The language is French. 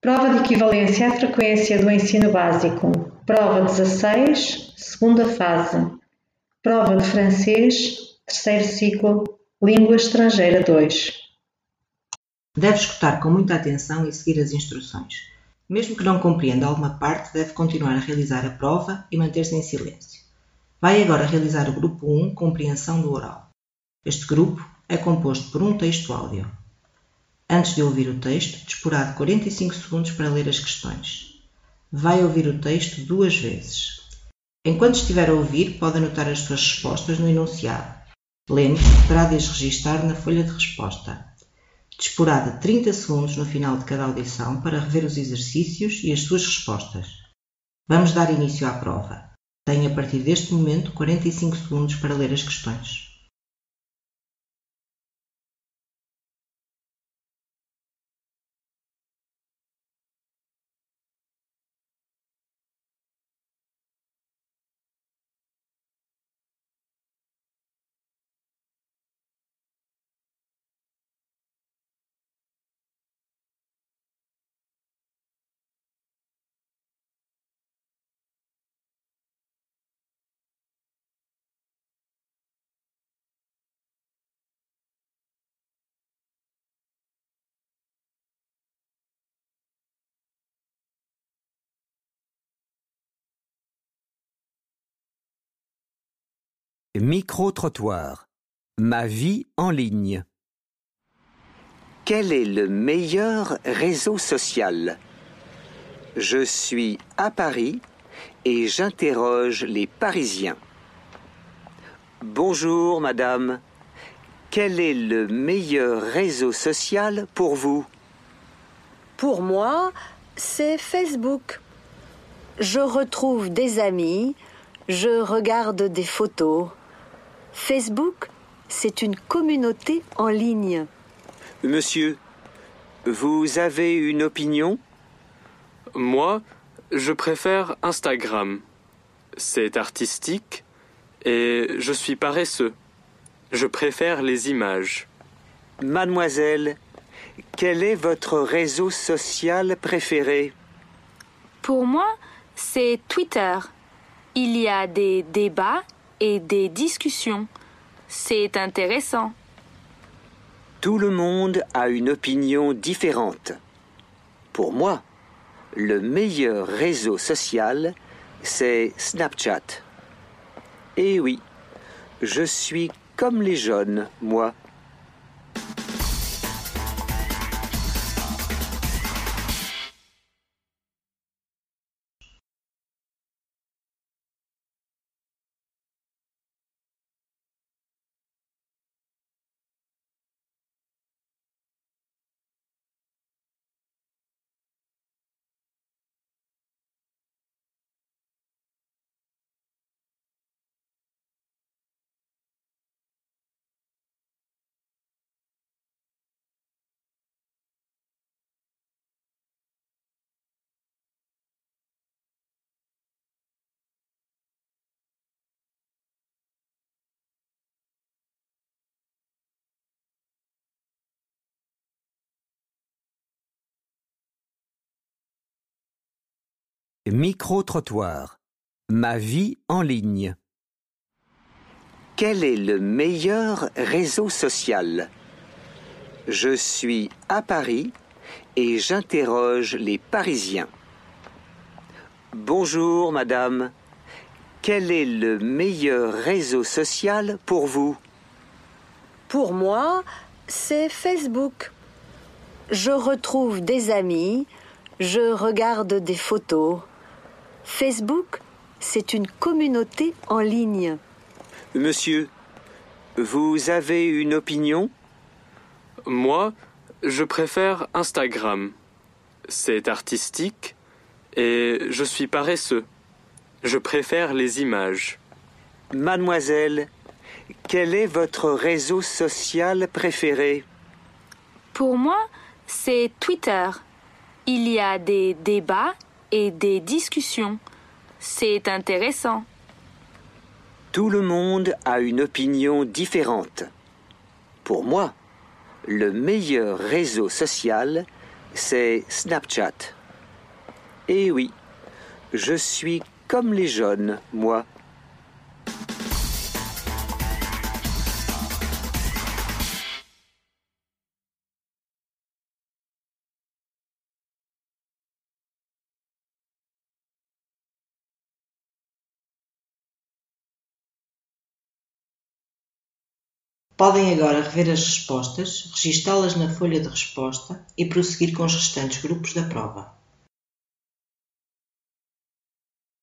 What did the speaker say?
Prova de equivalência à frequência do ensino básico. Prova 16, segunda fase. Prova de francês, terceiro ciclo, língua estrangeira 2. Deve escutar com muita atenção e seguir as instruções. Mesmo que não compreenda alguma parte, deve continuar a realizar a prova e manter-se em silêncio. Vai agora realizar o grupo 1, compreensão do oral. Este grupo é composto por um texto áudio. Antes de ouvir o texto, disporá de 45 segundos para ler as questões. Vai ouvir o texto duas vezes. Enquanto estiver a ouvir, pode anotar as suas respostas no enunciado. Lembre-se que terá de as registar na folha de resposta. Disporá de 30 segundos no final de cada audição para rever os exercícios e as suas respostas. Vamos dar início à prova. Tem a partir deste momento 45 segundos para ler as questões. Micro-trottoir. Ma vie en ligne. Quel est le meilleur réseau social? Je suis à Paris et j'interroge les Parisiens. Bonjour madame. Quel est le meilleur réseau social pour vous? Pour moi, c'est Facebook. Je retrouve des amis, je regarde des photos. Facebook, c'est une communauté en ligne. Monsieur, vous avez une opinion? Moi, je préfère Instagram. C'est artistique et je suis paresseux. Je préfère les images. Mademoiselle, quel est votre réseau social préféré? Pour moi, c'est Twitter. Il y a des débats et des discussions. C'est intéressant. Tout le monde a une opinion différente. Pour moi, le meilleur réseau social, c'est Snapchat. Et oui, je suis comme les jeunes, moi. Micro-trottoir. Ma vie en ligne. Quel est le meilleur réseau social? Je suis à Paris et j'interroge les Parisiens. Bonjour madame. Quel est le meilleur réseau social pour vous? Pour moi, c'est Facebook. Je retrouve des amis, je regarde des photos. Facebook, c'est une communauté en ligne. Monsieur, vous avez une opinion? Moi, je préfère Instagram. C'est artistique et je suis paresseux. Je préfère les images. Mademoiselle, quel est votre réseau social préféré? Pour moi, c'est Twitter. Il y a des débats et des discussions. C'est intéressant. Tout le monde a une opinion différente. Pour moi, le meilleur réseau social, c'est Snapchat. Eh oui, je suis comme les jeunes, moi. Podem agora rever as respostas, registá-las na folha de resposta e prosseguir com os restantes grupos da prova.